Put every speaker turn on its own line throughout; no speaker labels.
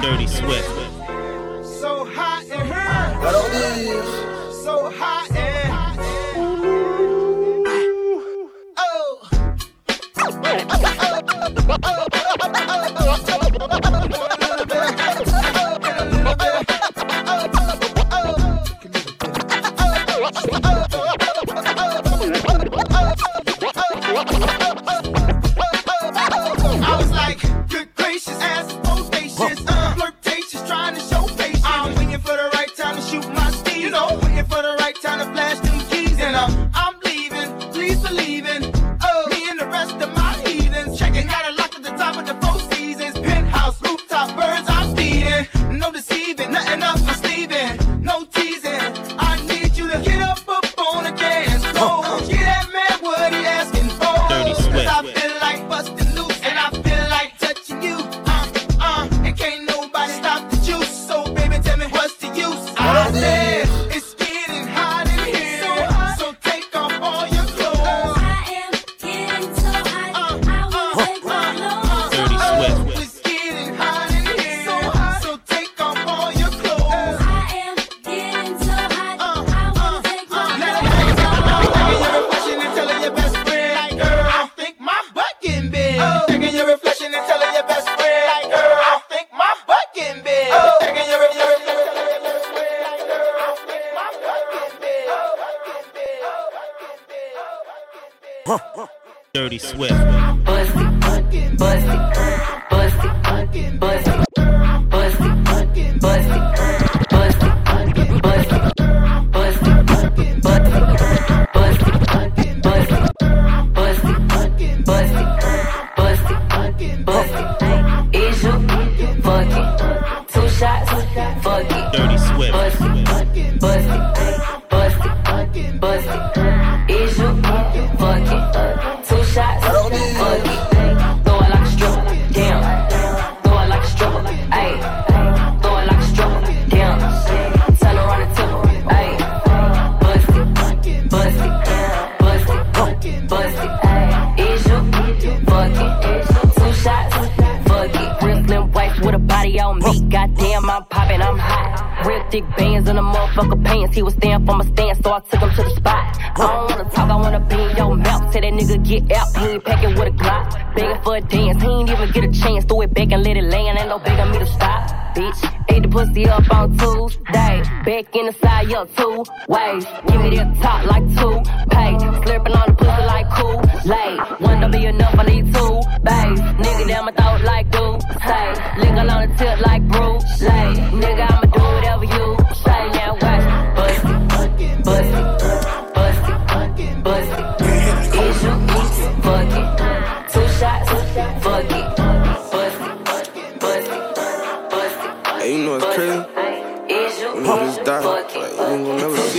Dirty sweat.
So hot in.
Swift.
Goddamn, I'm popping, I'm hot. Real thick bands in the motherfucker pants. He was staying for my stand, so I took him to the spot. I don't wanna talk, I wanna be in your mouth. Say that nigga get out, he ain't packing with a Glock. Begging for a dance, he ain't even get a chance. Throw it back and let it land, ain't no begging me to stop. Bitch, ate the pussy up on Tuesday. Back in the side, yeah, two ways. Give me that top like two pay. Slurping on the pussy like cool. late. one don't be enough, I need two bays. Nigga down my throat like do say. Linger on the tip like Bruce Lay. Nigga, I'ma do whatever you say. Now watch, bust it, bust it,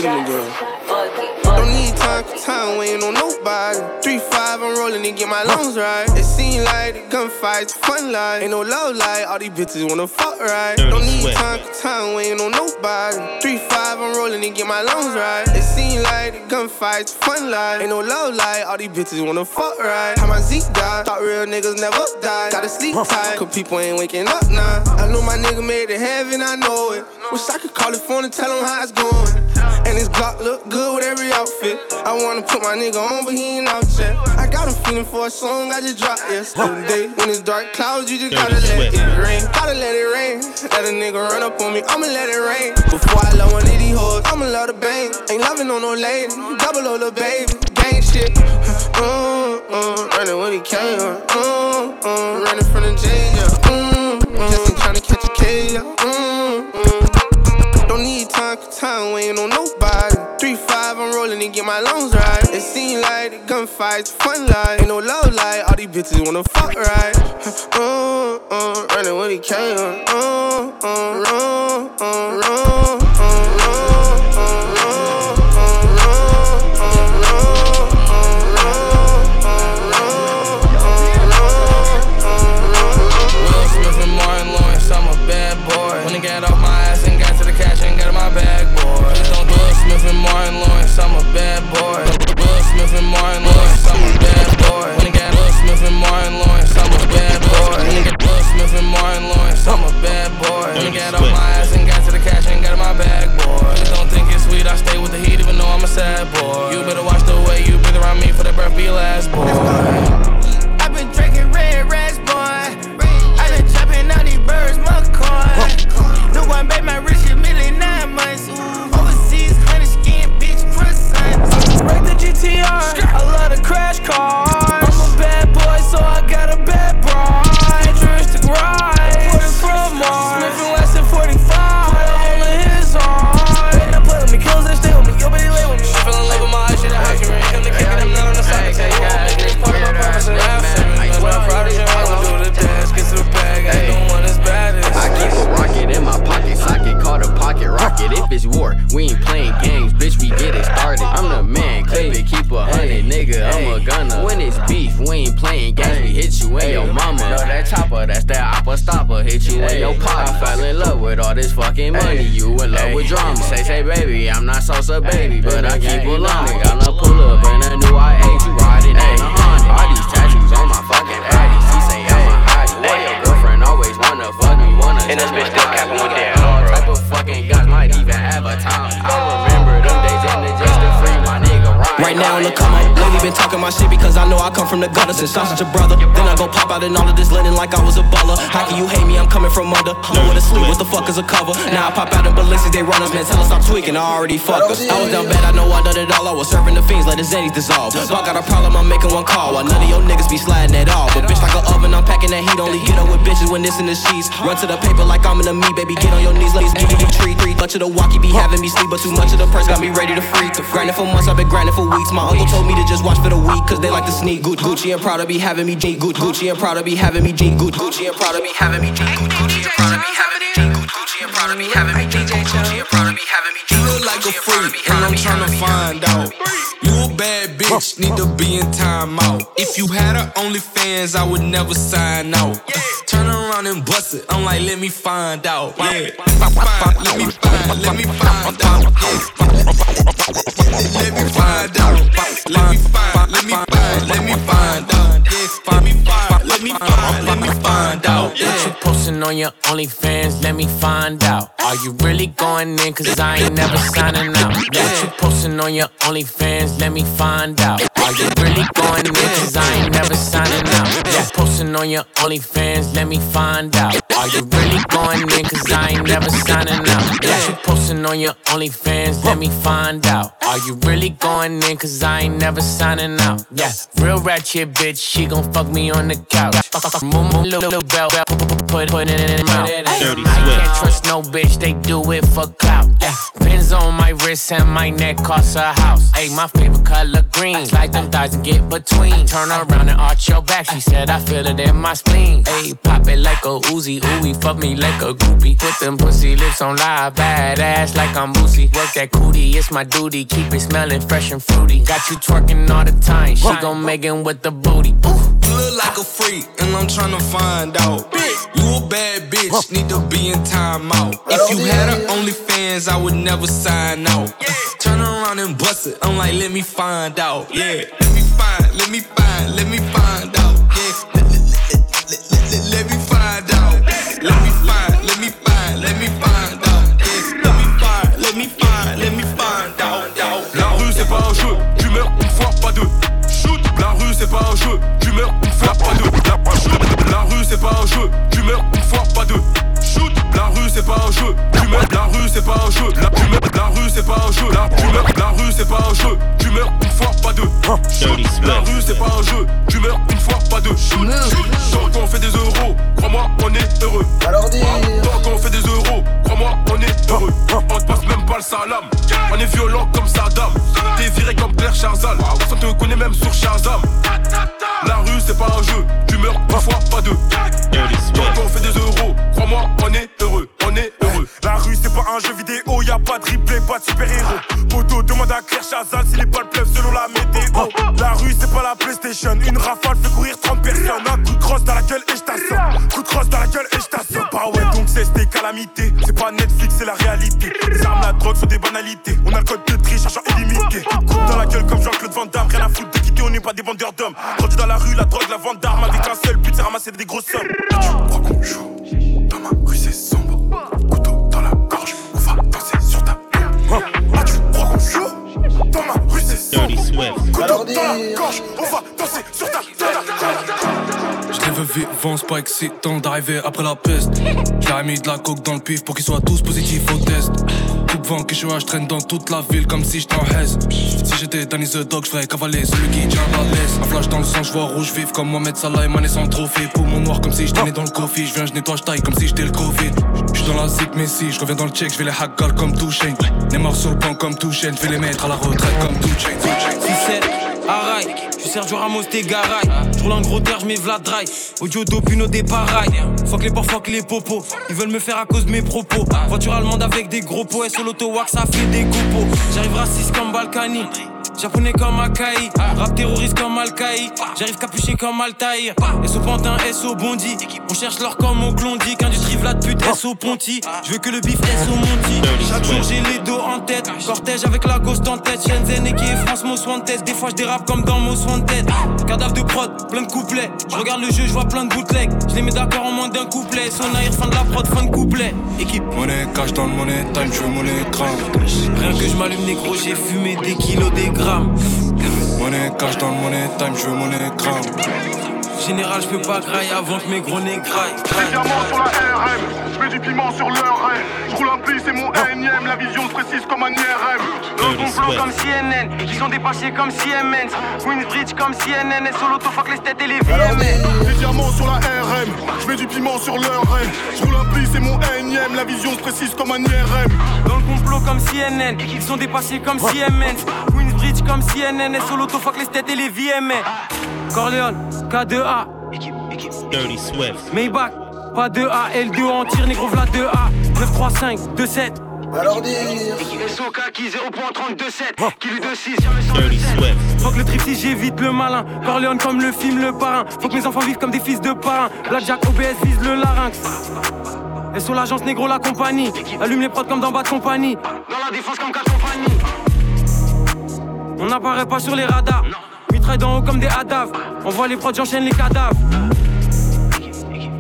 gonna them again. Don't need time for time, waiting on nobody. Three five, I'm rolling to get my lungs right. It seem like the gunfights, fun life. Ain't no love life, all these bitches wanna fuck right.
Dirty
Don't need
Swift.
time for time, waiting on nobody. Three five, I'm rolling to get my lungs right. It seem like the gunfights, fun life. Ain't no love life, all these bitches wanna fuck right. How my Zeke died, thought real niggas never die. Gotta sleep tight, cause people ain't waking up now. I know my nigga made it heaven, I know it. Wish I could call his phone and tell him how it's going. And his Glock look good with every outfit. I wanna put my nigga on, but he ain't out yet. I got him feeling for a song I just dropped yesterday. When it's dark clouds, you just gotta let it rain. Gotta let it rain. Let a nigga run up on me, I'ma let it rain. Before I love one of these hoes, I'ma love the bang. Ain't loving on no lady, double O the baby. Gang shit. Mm, mm, running when he came. Mm, mm, running from the jail. Mm, mm, just ain't tryna catch a K. time waiting on nobody. Three five, I'm rolling and get my lungs right. It seem like the gunfights, fun life. Ain't no love life, all these bitches wanna fuck right. Uh, uh, running when he came. Uh, uh, uh, uh, uh,
boy.
On the
come up, lately been talking my shit because I know I come from the gutter since I'm such a brother. Then I go pop out in all of this linen like I was a baller. How can you hate me? I'm coming from under. Nowhere to sleep, what the fuck is a cover? Now I pop out in ballistics, they runners, man. Tell us I'm tweaking, I already fucked us. I was down bad, I know I done it all. I was serving the fiends, let the Zennies dissolve. I got a problem, I'm making one call. While none of your niggas be sliding at all. But bitch, like a oven, I'm packing that heat. Only get up with bitches when this in the sheets. Run to the paper like I'm in the me, baby. Get on your knees, let's get you treat. Three much of the walkie be having me sleep, but too much of the purse got me ready to freak. Grinding for months, I've been grinding for weeks. My uncle told me to just watch for the week, cause they like to sneak. Gucci, Gucci and Prada be having me G. Gucci, Gucci and Prada be having me G. Gucci, Gucci and Prada be having me G. Gucci, Gucci and Prada be having me G. Gucci and Prada be having me G. Gucci and Prada be having me G.
You look like a freak, and I'm tryna find out. You a bad bitch, need to be in timeout. If you had a OnlyFans, I would never sign out. Turn around and bust it, I'm like, let me find out. Yeah, Find- let me find, let me find out. Yeah. Let me find out. Let me find, let me find, let me find out. Yeah, let me find, let me find, let me find out.
What you posting on your OnlyFans? Let me find out. Are you really going in? Cause I ain't never signing out. What you posting on your OnlyFans? Let me find out. Are you really going in? Cause I On your OnlyFans? Let me find out. Are you really going in? Cause I ain't never signing out. Yeah, you posting on your OnlyFans? Let me find out. Are you really going in? Cause I ain't never signing out. Yeah, real ratchet bitch. She gon' fuck me on the couch. Move, move, little, belt, put, it in her mouth. I can't trust no bitch, they do it for clout. Pins on my wrist and my neck cost a house. Hey, my favorite color green. Slide them thighs and get between. Turn around and arch your back. She said I feel it in my spleen. Hey, pop it like a Uzi, ooey, fuck me like a groupie. Put them pussy lips on live, badass like I'm Boosie. Work that cootie, it's my duty. Keep it smelling fresh and fruity. Got you twerking all the time. She gon' Megan with the booty. Ooh.
You look like a freak, and I'm tryna find out. You a bad bitch, need to be in timeout. If you had a OnlyFans, I would never sign out. Turn around and bust it, I'm like, let me find out. Yeah, let me find, let me find, let me find out. Yeah, let, me find out. Let me find, let me find, let me find out. Yeah, let me find, let me find, let me find out. out,
La rue c'est pas un jeu, tu meurs une fois, pas deux. Shoot, la rue c'est pas un jeu, tu meurs une fois, pas deux. La, shoot, la rue c'est pas un jeu, tu meurs une fois, pas deux. Shoot, la rue c'est pas un jeu, tu meurs, la rue c'est pas un jeu, la, tu meurs, la rue c'est pas un jeu, la, tu meurs, la rue c'est pas un jeu, tu meurs une fois, pas deux. Shoot, la rue c'est pas un jeu, tu meurs une fois, pas deux. Shoot, shoot, tant qu'on fait des euros, crois-moi, on est heureux. Tant qu'on fait des euros, crois-moi, on est heureux. On te passe même pas le salam. On est violent comme Saddam. T'es viré comme Claire Charzal. On te connaît même sur Shazam.
Casal, se ele les
c'est pas excitant d'arriver après la peste. J'ai mis de la coke dans le pif pour qu'ils soient tous positifs au test. Coupe vent, que je je traîne dans toute la ville comme si j'étais en. Si j'étais Danny the Dog, je ferais cavaler celui qui tient la laisse. Un flash dans le sang, je vois rouge vif comme Mohamed Salah et Mané sans trophée. Poumon noir comme si j'étais dans le coffee. Je viens, je nettoie, je comme si j'étais le Covid. Je suis dans la zik, mais si je reviens dans le check, je vais les hackal comme Touchain. Neymar sur le banc comme Touchain, je vais les mettre à la retraite comme Touchain.
6-7, Araï, je Sergio Ramos, t'es garaille. Je gros terre, je mets Vlad Dry. Audio Dopuno des parailles. Fuck les porcs, fuck les popos. Ils veulent me faire à cause de mes propos. Voiture allemande avec des gros pots. Et sur l'auto wax, ça fait des copos. J'arriverai à 6 comme Balkany. Japonais comme Akai, rap terroriste comme Al-Qaï. J'arrive capuché comme Altaïr. SO Pantin, SO Bondi. On cherche l'or comme au Klondike. Industrie Vlad pute, SO Ponty. Je veux que le bif SO Monty. Chaque jour j'ai les dos en tête. Cortège avec la ghost en tête. Shenzhen et qui est France Most Wanted. Des fois je dérape comme dans Most Wanted. Cadavre de prod, plein de couplets. Je regarde le jeu, je vois plein de bootlegs. Je les mets d'accord en moins d'un couplet. Son air, fin de la prod, fin de couplet. Équipe.
Monnaie cash dans le monnaie time, je veux mon écran.
Rien que je m'allume négro, j'ai fumé des kilos, des grammes.
Monnaie cash dans le monnaie time, je veux mon écran.
Général, je peux pas grailler avant que mes gros nez graillent.
Des diamants sur la RM, je mets du piment sur leur. Je roule un pli, c'est mon énième, la vision se précise comme un IRM.
Dans ton flow comme CNN, ils sont dépassés comme Siemens. Queensbridge comme CNN, et solo fuck les têtes et les VMN.
Des diamants sur la RM, je mets du piment sur leur. Je roule un pli, c'est mon énième, la vision se précise comme un IRM.
Dans le complot comme CNN, ils sont dépassés comme Siemens. Comme CNN, et solo fuck les têtes et les VMN. Corleone, K2A.
Dirty Swift.
Maybach, pas 2A, L2 en tir, négro v'là 2A. 935, 27.
Alors dire.
SOK qui 0.327, qui lui 2-6, jamais sans.
Faut que le tripsy j'évite le malin. Corleone comme le film Le Parrain. Faut que mes enfants vivent comme des fils de parrain. Blackjack OBS vise le larynx. Et sur l'agence négro la compagnie. Allume les prods comme dans bas de compagnie.
Dans la défense comme 4 compagnies.
On n'apparaît pas sur les radars. Mitraille d'en haut comme des hadaves. On voit les prods, j'enchaîne les cadavres.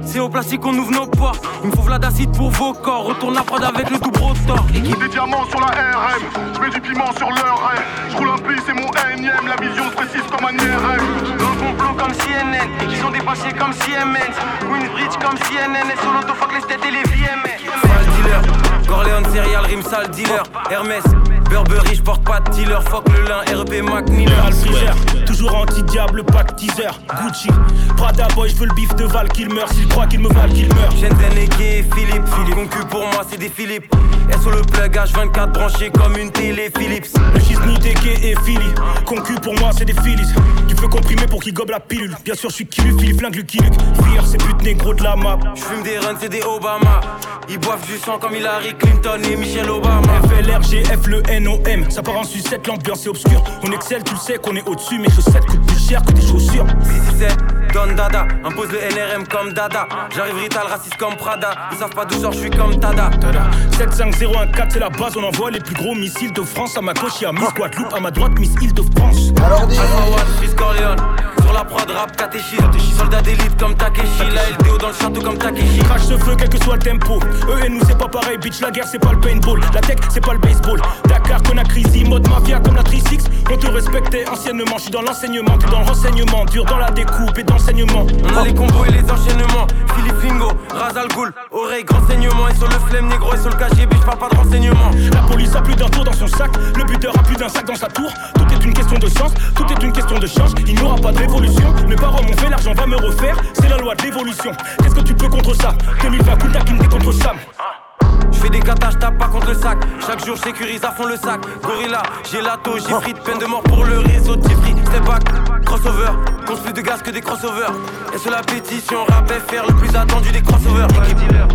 C'est au plastique qu'on ouvre nos portes. Il me faut v'là d'acide pour vos corps. Retourne la prod avec le double rotor.
Des diamants sur la RM, je mets du piment sur leur raie. Je roule un pli, c'est mon énième, la vision se précise comme un IRM.
Dans le complot comme CNN, ils sont dépassés comme Siemens. Queensbridge comme CNN, et solo fuck les têtes et les VMN.
Sale dealer, Corleone serial rime sale dealer. Hermès, Burberry, j'porte pas de dealer. Fuck le lin, REP Mac Miller.
Alfriseur, toujours anti-diable, pas de teaser. Gucci, Prada boy, je veux le bif de Val qu'il meurt. S'il croit qu'il me valent, qu'il meurt.
Shenzhen et Philippe, Philippe. Concu pour moi, c'est des Philippe. Et sur le plug H24 branché comme une télé Philips.
Le Gisni, Deke et Philly. Concu pour moi, c'est des Phillies. Tu veux comprimer pour qu'il gobe la pilule. Bien sûr, je suis Kilu, Philippe, flingue Lucky Luke. Fier, c'est pute négro de la map.
J'fume des runs, c'est des Obama. Ils boivent du sang comme Hillary Clinton et Michelle Obama.
FLRGF, le NOM. Ça part en sucette, l'ambiance est obscure. On excelle, tu le sais qu'on est au-dessus. Mes chaussettes coûtent plus cher que tes chaussures.
Si, si, c'est Don Dada. Impose le NRM comme Dada. J'arrive rital, raciste comme Prada. Ils savent pas d'où sort, j'suis comme Tada.
Tada. 75014, c'est la base. On envoie les plus gros missiles de France. À ma gauche, y'a Miss Guadeloupe. À ma droite, Miss Île-de-France.
Alors
Corleone. Sur la prod, rap catéchisme. Soldat d'élite comme Takeshi. La LDO dans le château comme Takeshi.
Crash ce feu, quel que soit le tempo. Eux et nous, c'est pas pareil, bitch. La guerre, c'est pas le paintball. La tech, c'est pas le baseball. Dakar, Conakry, mode mafia comme la 36. On te respectait anciennement. J'suis dans l'enseignement, t'es dans le renseignement. Dur dans la découpe et dans l'enseignement.
On a les combos et les enchaînements. Philippe Lingo, Razal Ghoul. Oreille, grand saignement. Et sur le flemme négro et sur le KGB, j'parle pas de renseignement.
La police a plus d'un tour dans son sac. Le buteur a plus d'un sac dans sa tour. Tout est une question de chance, tout est une question de chance. Il n'y aura pas de révolution. Mes parents m'ont fait, l'argent va me refaire. C'est la loi de l'évolution. Qu'est-ce que tu peux contre ça? 2020, coup taquine contre Sam.
J'fais des katas, j'tape pas contre le sac. Chaque jour, j'sécurise à fond le sac. Gorilla, j'ai lato, j'ai pris de peine de mort pour le réseau. J'ai pris step back, crossover. Compte plus de gaz que des crossovers. Et sur la pétition, rap FR, le plus attendu des crossovers. Équipe dealer.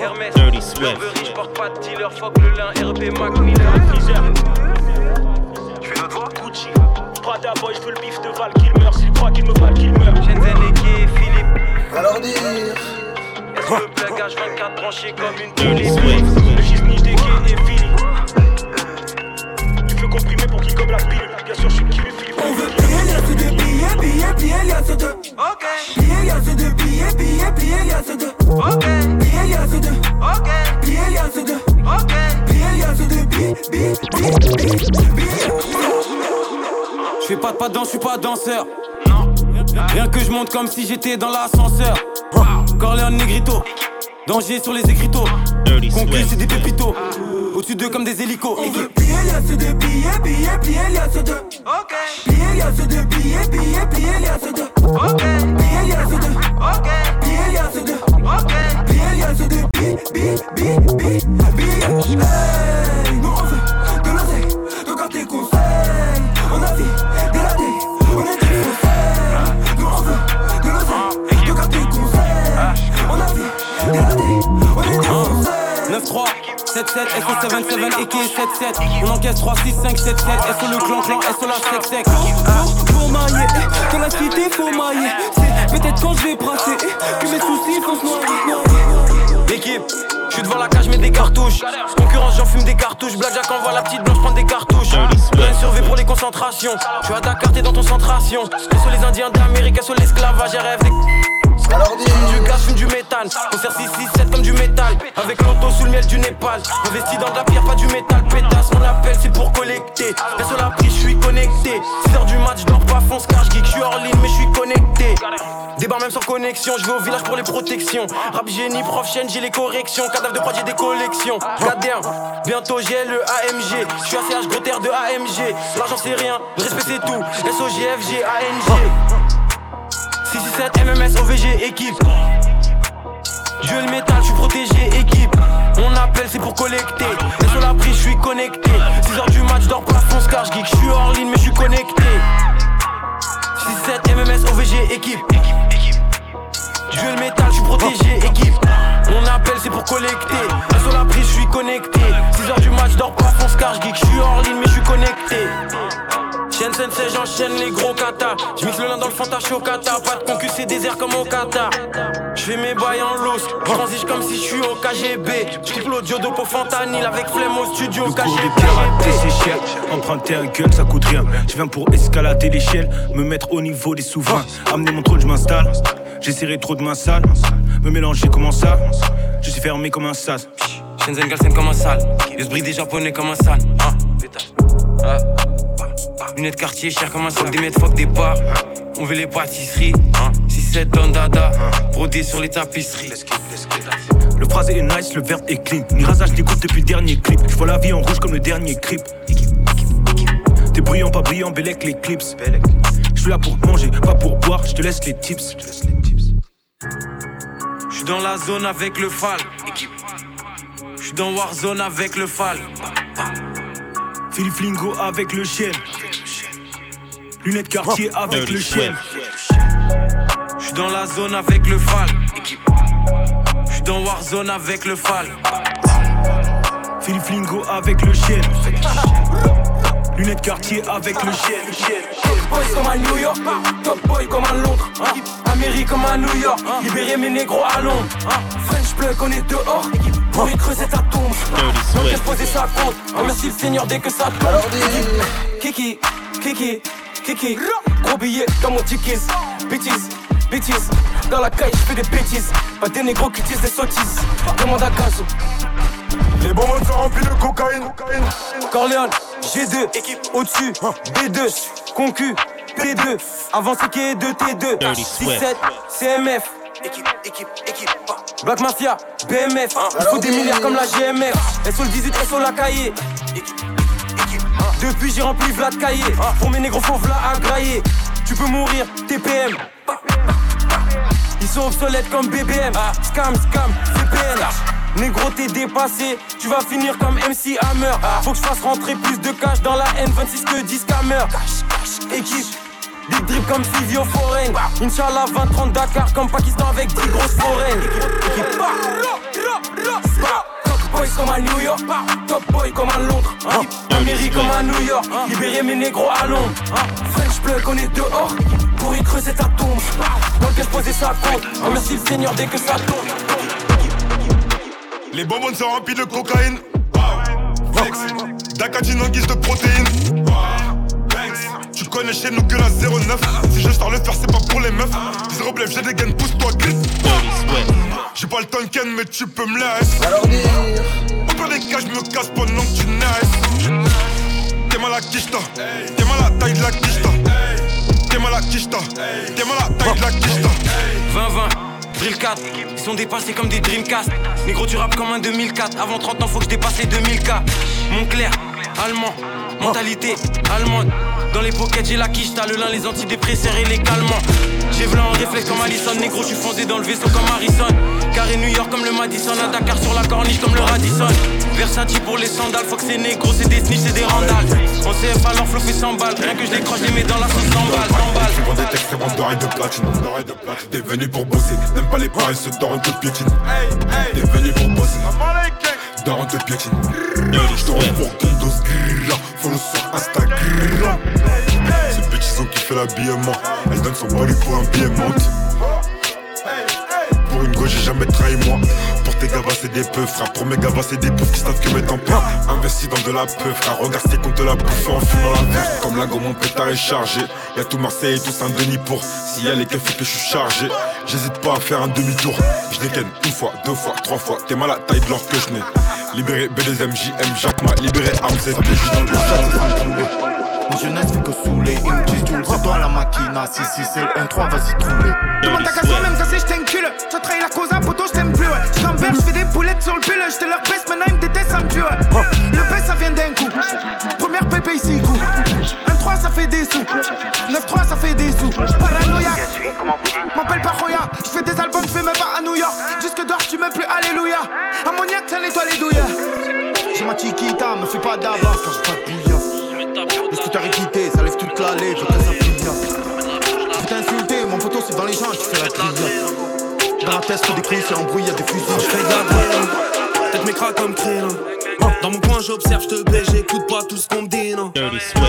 Hermès,
Dirty Swift.
Burberry, j'porte pas de dealer. Fuck le lin, RP Mac Miller.
Tu fais notre voix?
Gucci, Prada boy, je veux le bif de Val qu'il meurt. S'il croit qu'il me valent, qu'il meurt.
Shenzhen et Philippe.
Alors dire.
Le plug H24 branché comme une télé.
Swift.
Le Gisni, Deke et Philly. Tu veux comprimer pour qu'il gobe la pilule. Bien sûr, je suis Kilu, Philippe.
On veut plier, ceux de billets, billets, plier, y'a. Ok. Plier, y'a ceux de billets, billets, plier, y'a de. Ok. Plier, y'a ceux de. Ok. Plier, y'a ceux de. Ok. Plier, y'a ceux de billets, billets, billets, billets.
J'fais pas de pas danse, j'suis pas danseur. Rien que je monte comme si j'étais dans l'ascenseur. Corleone Negrito. Danger sur les écriteaux. Conclu, c'est des pépitos. Au-dessus d'eux comme des hélicos.
On veut plier, y'a ceux de billets, billets, plier, y'a ceux de. Ok. Plier, y'a ceux de billets, billets, plier, y'a ceux de. Ok.
7-7, SO77, AK 7-7. On encaisse 3, 6, 5, 7, 7. SO le clan clan, SO la sec sec? Faut, faut mailler, dans la cité faut mailler. C'est peut-être quand je vais brasser que mes soucis vont se noyer. L'équipe. Je suis devant la cage, mets des cartouches. Concurrence, j'en fume des cartouches. Blackjack envoie la petite blanche prendre des cartouches. Plein survie pour les concentrations. Je suis à Dakar, t'es dans ton centration. Sur les Indiens d'Amérique, sur l'esclavage, rêve des. Fume du gaz, fume du métal. On sert 6, 6, 7 comme du métal. Avec l'auto sous le miel du Népal. Investi dans de la pierre, pas du métal. Pétasse, mon appel, c'est pour collecter. Sur la prise, je suis connecté. 6h du match, dors pas, fonce car geek. Je suis hors ligne, mais je suis connecté. Débarre même sans connexion, je vais au village pour les protections. Rap génie, prof chaîne, j'ai les corrections. Cadavre de prod, j'ai des collections. Goddamn, bientôt j'ai le AMG. Je suis ACH gros terre de AMG. L'argent c'est rien, respect c'est tout. SOGFG, ANG. 667 MMS OVG équipe. Je le métal, je suis protégé équipe. On appelle, c'est pour collecter. Et sur la prise, je suis connecté. 6h du match, dors pas, fonce car je geek. Je suis hors ligne, mais je suis connecté. 6-7 MMS OVG équipe. Je le métal, je suis protégé équipe. On appelle, c'est pour collecter. Et sur la prise, je suis connecté. 6h du match, dors pas, fonce car je geek. Je suis hors ligne, mais je suis connecté. Chaîne sensei, j'enchaîne les gros katas. Je mixe le lin dans le fanta, je suis au kata. Pas de concu, c'est désert comme au Qatar. Je fais mes bails en. Je transige comme si je suis au KGB. Je coupe l'audio d'Opo Fantanil avec flemme au studio
Le
KGB.
pirates, c'est cher. Emprunter un gun, ça coûte rien. Je viens pour escalader l'échelle, me mettre au niveau des souverains. Amener mon trône, je m'installe. J'essaierai trop de main sale. Me mélanger comment ça? Je suis fermé comme un sas.
Shenzhen Galsen comme un sale. Je brille des japonais comme un sale. Hein. Ah. Lunettes quartier, cher comme un sac. Des mètres, fuck des bars. On veut les pâtisseries. Hein. 6-7 dans dada. Brodé sur les tapisseries.
Le phrasé est nice, le verbe est clean. Ni rasage, ni depuis le dernier clip. Je vois la vie en rouge comme le dernier clip. T'es brillant, pas brillant, bellec les clips. Je suis là pour manger, pas pour boire, je te laisse les tips.
Je suis dans la zone avec le fal. Je suis dans Warzone avec le fal.
Philippe Flingo avec le chien. Lunettes quartier avec
Dirty
le chien.
Je suis dans la zone avec le fal. Je suis dans Warzone avec le fal.
Philippe Flingo avec le chien. Lunettes quartier avec le chien.
Top boy comme à New York, top boy comme à Londres. Amérique comme à New York, libérer mes négros à Londres. French plug, on est dehors, pour y creuser ta tombe. Donc laisse poser sa compte, remercie le Seigneur dès que ça tombe. Kiki, Kiki, Kiki, gros billet dans mon tickets, bêtises, bêtises. Dans la caille, je fais des bêtises, pas des négros qui disent des sottises. Demande à Gazo.
Les bonbons sont remplis de cocaïne.
Corleone, G2, équipe. Au-dessus, B2, concu, P2, avancé qui est 2 T2,
Dirty
6-7, CMF, équipe, équipe, équipe, Black Mafia, BMF, il faut des milliards comme la GMF, SO le 18, SO la cahier, depuis j'ai rempli Vlad cahier, pour mes négros faut Vla à grailler, tu peux mourir, TPM, ils sont obsolètes comme BBM, scam, scam, VPN. Négro t'es dépassé, tu vas finir comme MC Hammer. Faut que je fasse rentrer plus de cash dans la N26 que 10 scammers. Équipe, big drip comme Fivio Foreign Inch'Allah 20-30 Dakar comme Pakistan avec 10 grosses foraines. Équipe, Top boy comme à New York, top boy comme à Londres. Hein. Amérique comme à New York, libérer mes négros à Londres. Hein. French plug, on est dehors, pour y creuser ta tombe. Donc laisse poser sa compte, remercie le Seigneur dès que ça tombe.
Les bonbons sont remplis de cocaïne. Dacatine en guise de protéines. Tu connais chez nous que la 09. Si je sors le faire, c'est pas pour les meufs. Zéro blef, j'ai des gains, pousse-toi, glisse. J'ai pas le Tonken, mais tu peux me laisser. Au pire des cas, je me casse pendant que tu naisses. T'es mal à quicheta. T'es mal à la taille de la quicheta. T'es mal à quicheta. T'es mal à la taille de la quicheta.
20-20, Drill 4, ils sont dépassés comme des Dreamcast. Négro, tu rappes comme un 2004. Avant 30 ans, faut que je dépasse les 2000K. Montclair, allemand, mentalité allemande. Dans les pockets, j'ai la quiche, t'as le lin, les antidépresseurs et les calmants. J'ai v'là en réflexe comme Allison, négro, je suis fondé dans le vaisseau comme Harrison. Carré New York comme le Madison, à Dakar sur la corniche comme le Radisson. Versace pour les sandales, faut que c'est négro, c'est des snitch, c'est des randales. On CF alors flot fait 100 balles, rien que je décroche, je les mets dans la sauce 100 balles, 100 balles.
Tu vends des textes, vends d'oreilles de platine. T'es venu pour bosser, même pas les paresseux dans un de piétine. T'es venu pour bosser.
Daron de piétine. Je te renvoie Condos Grilla. Follow sur Instagram. Ces petits ont kiffé l'habillement. Elle donne son body pour un billet. Pour une gauche, j'ai jamais trahi moi. Pour tes gavas, c'est des peu, frère. Pour mes gavas, c'est des poufs qui savent que mettre en pain. Investi dans de la peu, frère. Regarde c'est compte de la bouffe en fumant la verte. Comme la gomme, mon pétard est chargé. Y'a tout Marseille et tout Saint-Denis pour. S'il y a les keufs que je suis chargé. J'hésite pas à faire un demi-tour. Je dégaine une fois, deux fois, trois fois. T'es mal à taille de l'or que je n'ai. Libéré B2M, JM, Jacques libéré juste dans le
Mon jeunesse fait que saouler. Ils me disent Jules, c'est toi la machina. Si, si, c'est le 1-3, vas-y, trouver.
Demande ta casse même si je t'encule. Tu as la cause, un poteau, je t'aime plus. Ouais. Je t'embête, je fais des boulettes sur le pull. Je te leur baisse, maintenant ils me détestent, ça me tue. Le baisse, ça vient d'un coup. Première pépé ici, coup. 1-3, ça fait des sous. 9-3, ça fait des sous. Paranoïaque. M'appelle pas Roya. Je fais des albums, je fais même pas à New York. Jusque dehors, tu m'aimes plus, alléluia. Ammoniaque, ça nettoie les douilles.
J'ai ma chiquita, me fais pas d'avance quand je pas. Le scooter est quitté, ça lève toute la lait, je te ça pilla. Je t'ai insulté, mon poteau c'est dans les gens, tu fais la trivia. Dans la tête, des couilles, c'est embrouillé, y'a des fusils.
Je fais de la peine, tête mes cracks comme Krillin. Dans mon coin, j'observe, je te baisse, j'écoute pas tout ce qu'on me dit, non.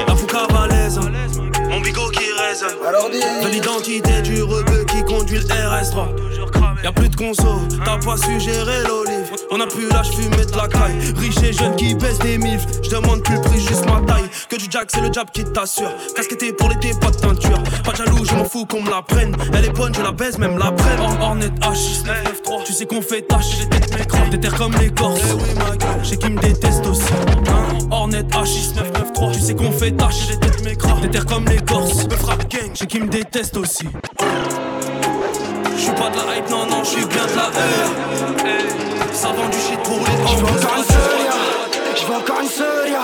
La fouca valaise, mon bigot qui résonne. De l'identité du rebeu qui conduit le RS3. Y'a plus de conso, t'as pas su gérer l'olive. On a plus l'âge fumé de la caille. Riche et jeune qui baisse des milfs. Je demande plus le prix, juste ma taille. Que du jack, c'est le jab qui t'assure. Casquetté pour l'été, pas de teinture. Pas de jaloux, je m'en fous qu'on me la prenne. Elle est bonne, je la baise, même la prenne. Or, Hornet H, 993. Tu sais qu'on fait tâche. Des terres comme les Corses. J'ai qui me déteste aussi. Hein? Hornet H, 993. Tu sais qu'on fait tâche. Des terres comme les Corses. Me frappe gang. J'ai qui me déteste aussi. J'suis pas de la hype, non, non, j'suis bien de la E. Ça vend du shit pour les
Je veux encore une Soria, je veux encore une Soria.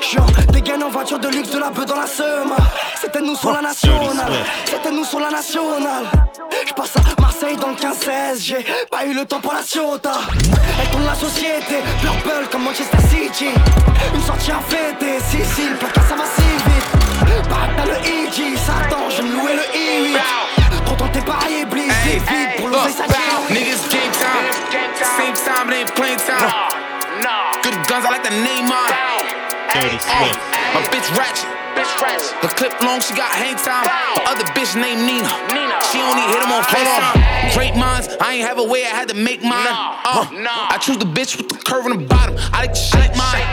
J'suis dégaine en voiture de luxe de la beuh dans la Seuma. C'était nous sur la nationale, c'était nous sur la nationale. J'passe à Marseille dans le 15-16, j'ai pas eu le temps pour la Ciota. Elle tourne la société, Purple comme Manchester City. Une sortie à fêter, Sicile, placard ça va
time, same time, it ain't playing time. Nah, Good guns, I like the name on.
Dirty
Uh,
Swift.
my bitch ratchet. Her clip long, she got hang time. The other bitch named Nina. Nina. She only hit him on FaceTime. Great minds, I ain't have a way, I had to make mine. Nah, Uh, I choose the bitch with the curve in the bottom. I like to shake mine.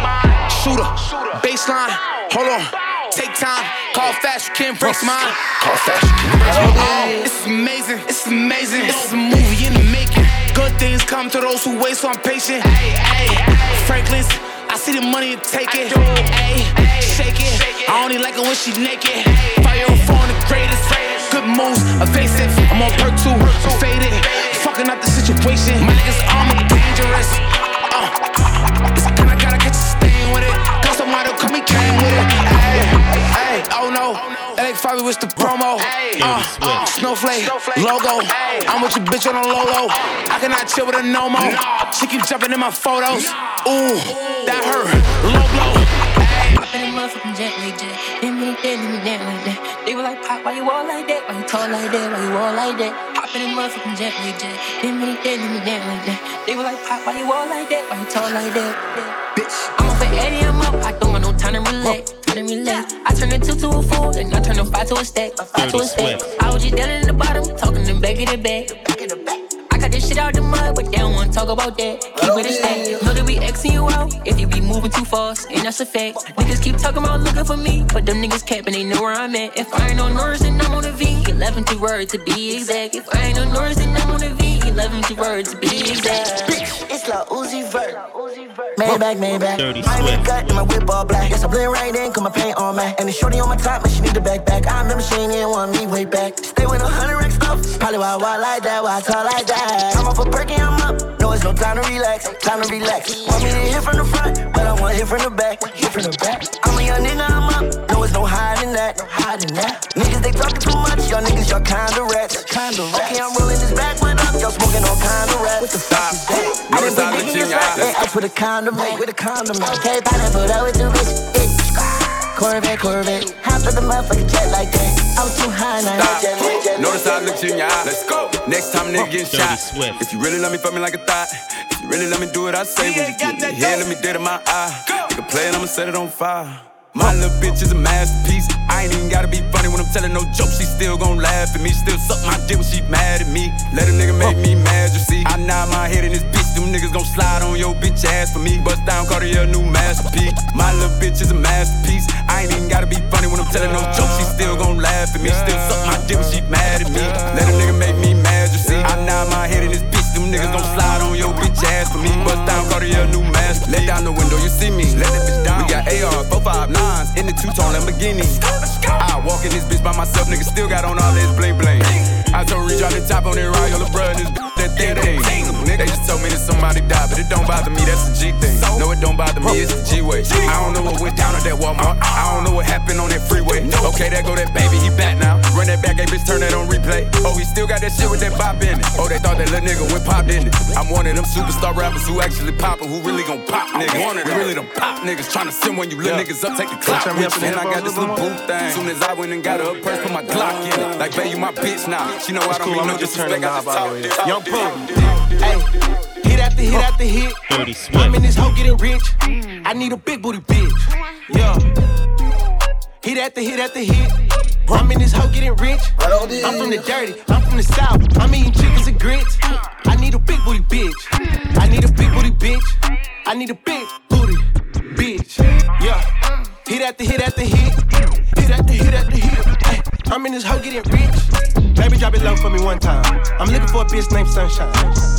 Shooter, Shooter. baseline, hold on. Take time, call fast, you can't break mine. Call fast, you can't break mine. Oh, it's amazing, it's amazing. It's a movie in the making. Good things come to those who wait, so I'm patient. Hey, Franklin's, I see the money and take it. Hey, shake it. I only like it when she naked. Fire on phone, the greatest. Good moves, evasive. I'm on perk two, I'm faded. Fucking up the situation. My niggas armor dangerous. Uh, kind of gotta catch a stain with it. Cause somebody come me came with it. Hey, hey, oh no. LA Fabi was the promo. Uh, snowflake, logo. I'm with your bitch on a low I cannot chill with a no mo. She keep jumping in my photos. Ooh, that hurt. Low blow.
Hop in a motherfucking jet like that. Hit me dead, leave me down like that. They were like, Pop, why you all like that? Why you tall like that? Why you all like that? Hop in a motherfucking jet like that. Hit me dead, leave me down like that. They were like, Pop, why you all like that? Why you tall like that? Bitch, I'm off at 80, I'm up. I don't got no time to relax. Time to relax. I turn a two to a four, then I turn a five to a stack. A five to a stack. I was just down in the bottom, talking them back of the back. I got this shit out the mud, but they don't wanna talk about that. Keep it a stack. Know that we Xing you out if you be moving too fast, and that's a fact. Niggas keep talking about looking for me, but them niggas capping, they know where I'm at. If I ain't on Norris, then I'm on the V. 11 to word to be exact. If I ain't on Norris, then I'm on the V. 11 to word to be exact.
Bitch, it's like Uzi Vert. Maybach, Maybach.
Dirty
My
Swift.
nigga got in my whip all black. Yes, I blend right in, cause my paint on man. And the shorty on my top, but she need the backpack. I remember she ain't even want me way back. Stay with a hundred racks stuff. Probably why I walk like that, why I talk like that. I'm off a perky, I'm up. No, it's no time to relax, time to relax. Want me to hit from the front, but I want hit from the back, hit from the back. I'm a young nigga, I'm up. No, hiding that, no hiding that. Niggas, they talking too much. Y'all niggas, y'all kinda rats, kinda rats. Okay, I'm rolling this back one up. Y'all smoking all kinda rats. What the fuck is that? I done been digging your side, yeah, I put a condom in, with a condom in. Okay, pineapple, that with two bitch. Corvette, Corvette. Hop in the motherfucking jet like that. I'm too high now.
Stop. Notice I look look you in your eye. Let's go. Next time, nigga getting
Dirty
shot.
Swift.
If you really love me, fuck me like a thought. If you really let me do what I say, when you get me here, let me dead in my eye. Nigga play it, I'ma set it on fire. My little bitch is a masterpiece. I ain't even gotta be funny when I'm telling no jokes. She still gon' laugh at me. Still suck my dick when she mad at me. Let a nigga make me mad, you see. I nod my head in this bitch. Them niggas gon' slide on your bitch ass for me. Bust down call Cartier, new masterpiece. My little bitch is a masterpiece. I ain't even gotta be funny when I'm telling no jokes. She still gon' laugh at me. Still suck my dick when she mad at me. Let a nigga make me mad, you see. I nod my head in this bitch. Them niggas gon' slide on your bitch ass for me. Bust down Cartier, new masterpiece. Let down the window, you see me. Let that bitch down. We got AR, 459s in the two-tone Lamborghini. I walk in this bitch by myself, nigga still got on all this bling bling. I told Reach out the top on that your bruh, this that thing. They just told me that somebody died, but it don't bother me, that's the G thing. No, it don't bother me, it's the G way. I don't know what went down at that Walmart. I don't know what happened on that freeway. Okay, there go that baby, he back now. Run that back, hey bitch, turn that on replay. Oh, he still got that shit with that bop in it. Oh, they thought that little nigga went pop in it. I'm one of them superstar rappers who actually poppin', who really gon' pop niggas. We really them pop niggas, tryna send when you little niggas up, take the clock you. And I got this little booth thing. Soon as I went and got her a purse, put my Glock in it. Like, babe, you my bitch now. She know I don't
cool,
mean no
just turn the
disrespect. I just talk
Young Pooh.
Hey, hit after hit after hit.
Dirty
I'm in this hoe getting rich. Mm. I need a big booty bitch. Yeah. Hit after hit after hit. I'm in this hoe getting rich. I'm from the dirty. I'm from the south. I'm eating chickens and grits. I need a big booty bitch. I need a big booty bitch. I need a big booty bitch. Yeah. Hit after hit after hit. Hit after hit after hit. I'm in this hoe getting rich. Baby, drop it low for me one time. I'm looking for a bitch named Sunshine.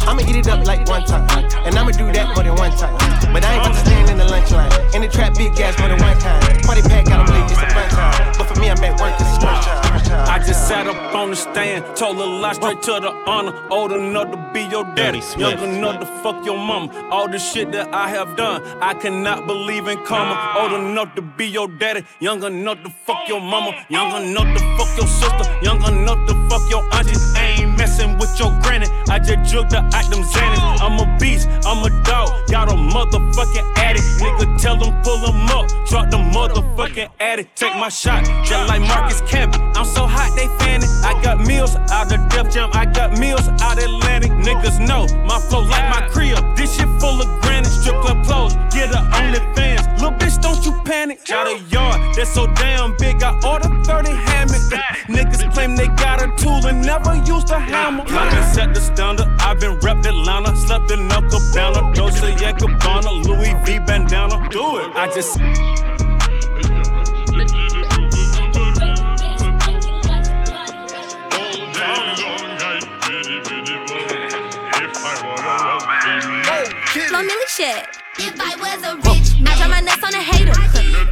I'ma eat it up like one time. And I'ma do that more than one time. But I ain't about to stand in the lunch line. In the trap, big gas more than one time. Party pack, got 'em late, it's a fun time. But for me, I'm at work, it's a lunch time.
I just sat up on the stand, told a lie straight to the honor. Old enough to be your daddy, young enough to fuck your mama. All the shit that I have done, I cannot believe in karma. Old enough to be your daddy, young enough to fuck your mama, young enough to fuck your sister, young enough to fuck your auntie. Ain't messing with your granny, I just jug the item Xanax. I'm a beast, I'm a dog, got a motherfucking addict. Nigga, tell them pull them up, drop the motherfucking addict. Take my shot, just like Marcus Camby. I'm so hot, they fanning. I got meals out of Def Jam, I got meals out Atlantic. Niggas know my flow like my crib. This shit full of granite, strip club clothes, get a OnlyFans. Little bitch, don't you panic. Got a yard that's so damn big, I order 30 hammocks. Niggas claim they got a tool and never used a hammer. I've been set the standard, I've been repped Atlanta, slept in El Cabana, Dolce and Gabbana, Louis V bandana. Do it. I just.
Flow Millie shit. If I was a rich, I drop my nuts on a hater.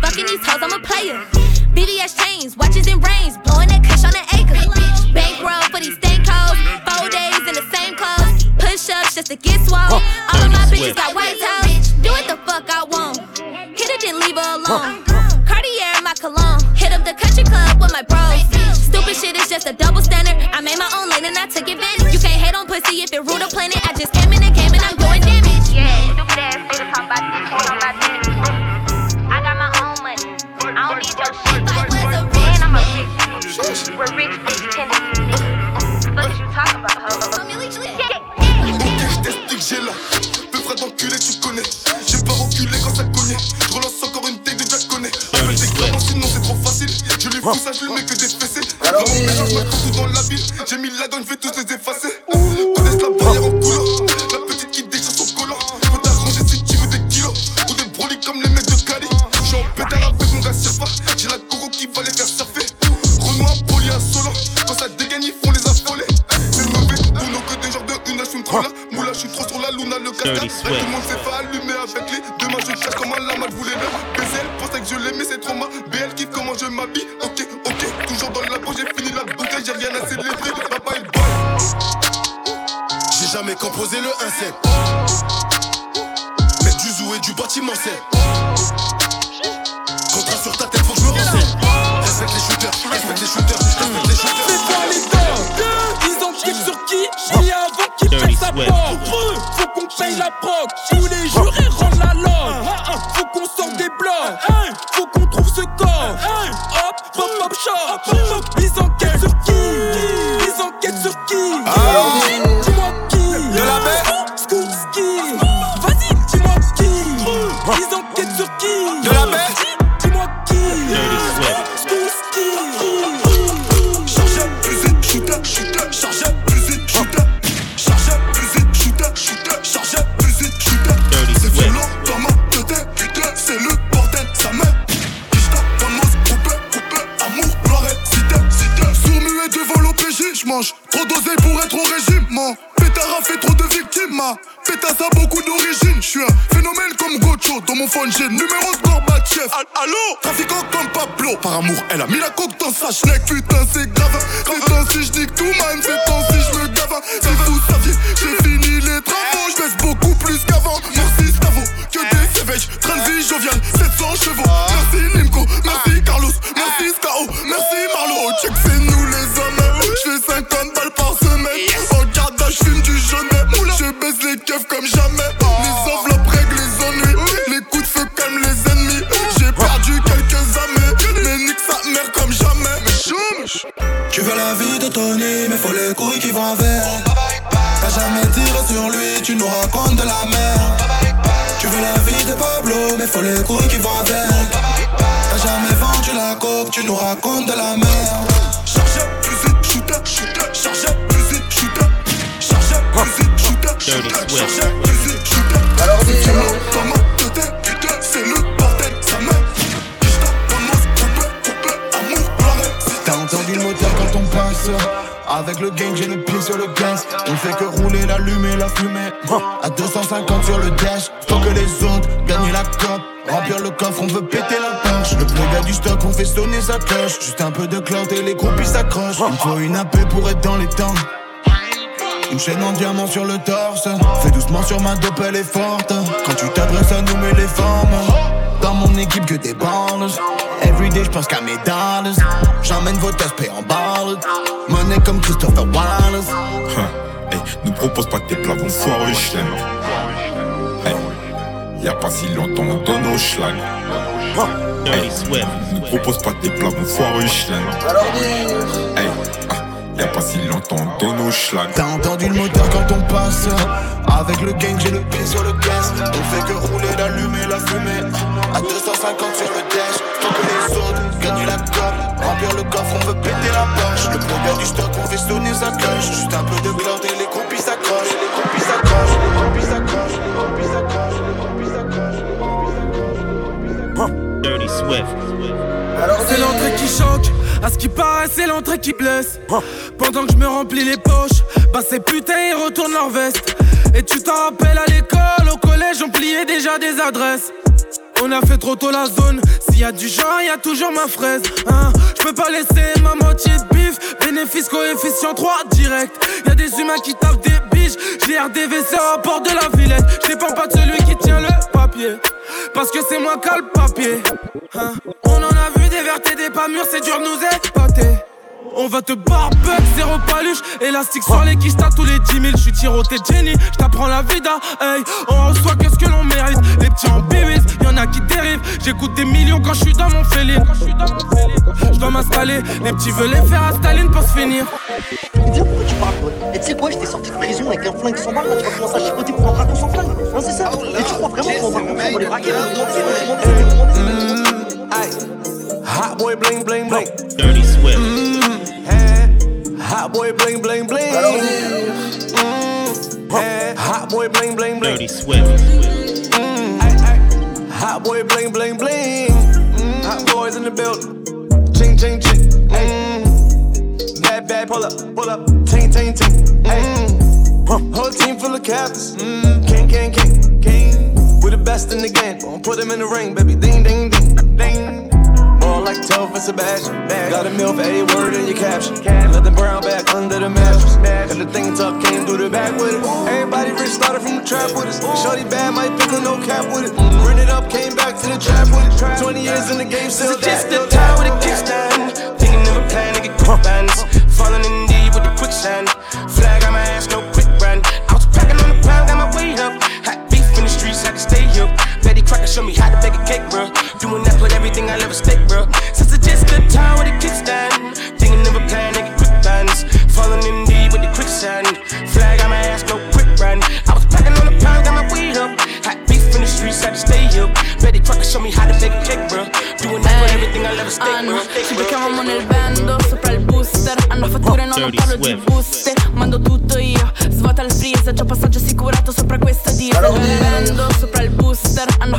Fucking these hoes, I'm a player. BBS chains, watches and rings, blowing that kush on an acre. Bankroll for these Push ups just to get swole. All of my bitches got white toes. Do what the fuck I want. Hit it, then leave her alone. Cartier in my cologne. Hit up the country club with my bros. Stupid shit is just a double standard. I made my own lane and I took advantage. You can't hate on pussy if it rule the planet. I just came in and
connais. J'ai pas reculé quand ça cognait. Je relance encore une tech de Jack connaît. Appelle des clamants, sinon c'est trop facile. Je lui fous ça, je lui mets que des fessées. Vraiment, méchant, je tout dans la ville? J'ai mis la donne, je De la
amour, elle a mis la coque dans sa schneck. Putain, c'est grave. Temps si j'nique tout, man. C'est temps Les
couilles qui vont avec. T'as jamais vendu la coke, tu nous racontes de la merde.
Chargeur, fusée, shooter, shooter, shooter. Chargeur, fusée, shooter, shooter, chargeur, fusée, shooter.
Alors dis,
C'est violent dans ma tête, putain, c'est le bordel, et cité.
T'as entendu le moteur quand on passe Avec le gang j'ai le pied sur le gaz On fait que rouler, l'allumer, la fumée À 250 sur le dash Tant que les autres gagnent la cope Remplir le coffre, on veut péter la poche Le gars du stock, on fait sonner sa cloche. Juste un peu de clout et les groupies s'accrochent. Il faut une AP pour être dans les temps. Une chaîne en diamant sur le torse. Fais doucement sur ma dope, elle est forte. Quand tu t'adresses à nous, mais les formes. Dans mon équipe que des balles Everyday, j'pense qu'à mes dollars J'emmène vos tests, en balles Money comme Christopher Wallace.
Hein, hey, nous propose pas tes plats, vont foirer chlem. Y a pas si longtemps, on donne au schlag. Hey, nous propose pas tes plats, vont foirer chlem. Hey, ah, y a pas si longtemps, on donne au schlag.
T'as entendu le moteur quand on passe? Avec le gang, j'ai le pied sur le gaz On fait que rouler, l'allumer, la fumée. À 250 sur le dash. Tant que les autres gagnent la cope Remplir le coffre, on veut péter la poche. Le gars du stock, on fait sonner sa cloche. Juste un peu de cloud et les groupies s'accrochent
C'est l'entrée qui choque, à ce qui paraît c'est l'entrée qui blesse Pendant que je me remplis les poches, bah ces putains ils retournent leur veste Et tu t'en rappelles à l'école, au collège on pliait déjà des adresses on a fait trop tôt la zone, s'il y a du genre, y a toujours ma fraise. Hein. Je peux pas laisser ma moitié de bif, bénéfice coefficient 3 direct. Y a des humains qui tapent des biches, j'ai RDVC à bord de la Villette. Je pas de celui qui tient le papier, parce que c'est moi qui le papier. Hein. On en a vu des vertes et des pas mûrs, c'est dur de nous épater. On va te barbecue, zéro paluche Élastique sur les quiches, tous les 10 000 J'suis tiroté Jenny, j't'apprends la vida Hey, on reçoit qu'est-ce que l'on mérite Les petits en bébés, y'en a qui dérivent. J'écoute des millions quand j'suis dans mon félin J'dois m'installer, les petits veulent les faire à Staline pour se finir.
Viens, pourquoi tu parles, toi. Et tu sais quoi, j'étais sorti de prison avec un flingue sans balle, là tu vas commencer à chipoter pour un braquon sans flingue. Hein, c'est ça? Et tu crois vraiment qu'on va va les braquer?
Hot boy bling bling bling.
Dirty Swift.
Hey, hot boy bling bling bling. Mm, hey, hot boy bling bling bling.
Dirty Swift.
Mm, ay, ay. Hot boy bling bling bling. Mm, hot boys in the building. Ching ching ching. Mm, bad bad pull up pull up. Ting ting ting. Mm, whole team full of captains. Mm, king king king king. We're the best in the game. Put them in the ring, baby. Ding ding ding ding. Ball like Toph and Sebastian. Got a meal for a word in your caption. Let the brown back under the mattress. Got the thing tuck, came through the back with it. Everybody rich started from the trap with us. Shorty bad, might pick no cap with it. Run it up, came back to the trap with it. 20 years in the game, still
Just the time with a kickstand. Thinking of a plan to get quick bands. Falling in deep with the quicksand. Flag on trucker, show me how to bake a cake, bro. Doing that, put everything I love at stake, bro. Since I just good time with a kickstand, thinking of a plan, nigga, quick bands. Falling in deep with the quicksand. Flag on my ass, no quick run. I was packing on the pound, got my weed up. Hot beef in the streets, had to stay up. Ready trucker, show me how to bake a cake, bro. Doing that, put everything I love stake, bro.
Ci becchiamo nel bando, sopra il booster. Hanno fatture, no, non parlo di buste. Mando tutto io, svuota il freezer. C'ho passaggio assicurato sopra questa disa. Vendo sopra il booster. Hanno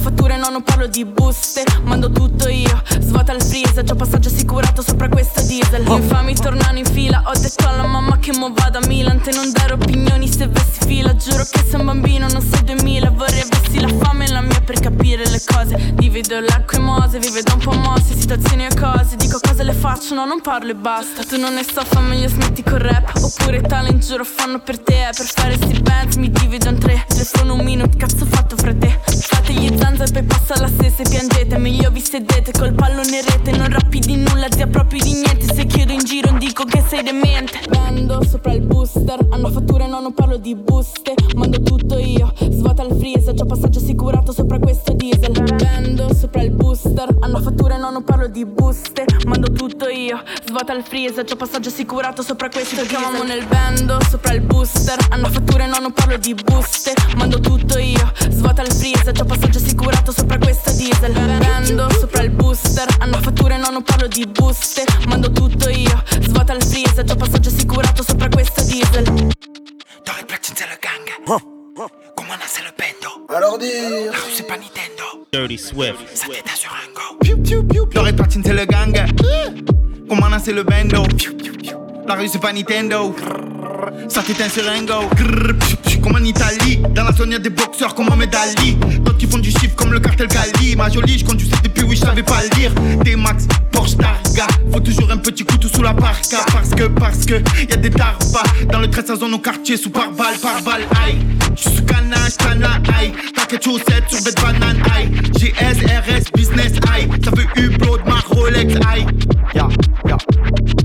non parlo di buste Mando tutto io, svuota il freezer C'ho passaggio assicurato sopra questa diesel. Gli infami tornano in fila Ho detto alla mamma che mo vado a Milan. Te non dare opinioni se vessi fila Giuro che sei un bambino, non sei 2000 Vorrei avessi la fame e la mia per capire le cose. Divido l'acqua e mose, vive da un po' mosse Situazioni e cose, dico cose le faccio No, non parlo e basta. Tu non ne so, fa meglio smetti col rap. Oppure talent, giuro fanno per te. Per fare sti bands mi divido in tre. Telefono un minuto, cazzo fatto fra te. Fate gli zanza e poi passa la stessa e piangete. Meglio vi sedete col pallone rete. Non rappi di nulla, zia proprio di niente. Se chiedo in giro dico che sei demente. Vendo sopra il booster Hanno fatture, no, non parlo di buste. Mando tutto io, svuota il freezer C'ho passaggio assicurato sopra questo diesel Vendo sopra il booster. Hanno fatture, no, non parlo di buste Mando tutto io, svuota il freezer C'ho passaggio assicurato sopra questo diesel Chiamamo nel bando, sopra il booster. Hanno fatture, no, non parlo di buste Mando tutto io, svuota il freezer C'ho passaggio assicurato sopra questo diesel. Vendo sopra il booster. Hanno fatture, no, non parlo di buste Mando tutto io, svuota il freezer C'ho passaggio assicurato sopra questo diesel.
Dans les platines, c'est le gang. Comment on c'est le bendo
Alors dire.
La rue, c'est pas Nintendo.
Dirty Swift.
Ça t'éteint sur un go.
Piu, piu, piu. Les platines, c'est le gang. Comment on c'est le bendo La rue, c'est pas Nintendo. Ça t'éteint sur un go. Comme en Italie, dans la zone y'a des boxeurs comme Mohamed Ali. D'autres qui font du chiffre comme le cartel Gali. Ma jolie, je conduisais depuis oui, je savais pas lire. Des max, Porsche Targa. Faut toujours un petit couteau sous la parka. Parce que, parce que, y a des tarpas. Dans le 13 zone au quartier, sous par balle, par balle, aïe. J'suis sous canage, cana, aïe. Paquet chaussettes sur des bananes, aïe. GS, RS, business, aïe. Ça veut Hublot, ma Rolex, aïe. Ya, ya,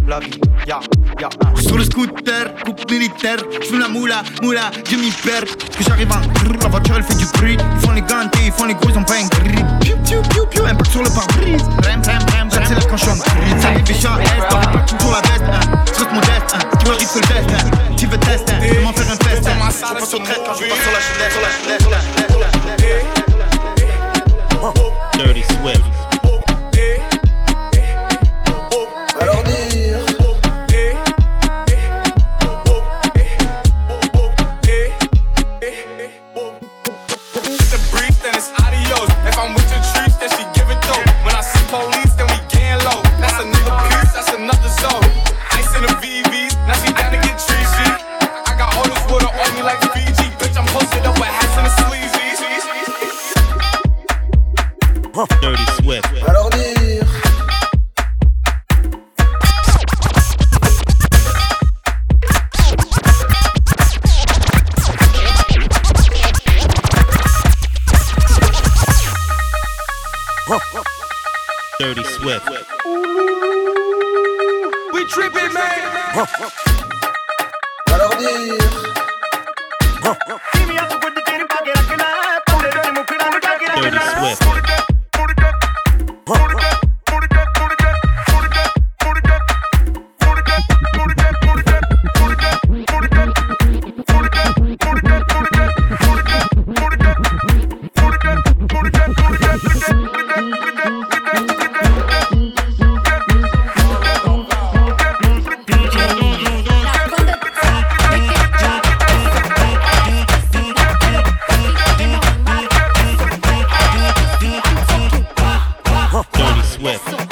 la vie, ya, ya. Sur le scooter, coupe militaire. J'fume la moula, moula, je m'y perds. Que j'arrive en grrr, la voiture elle fait du bruit. Ils font les gantés, ils font les gros, ils ont pas un gris. Piu, piu, piu, piu, impact sur le pare-brise. Rem, rem, rem, j'accélère quand j'suis en gris. Ça les est, parking sur la veste, hein. Je reste modeste, hein. Tu le test, hein. Tu veux tester, hein. Comment faire un test, hein. Je passe au trait quand je passe sur la chaînette, sur la chaînette, sur la chaînette, sur la chaînette.
Dirty Swift.
with.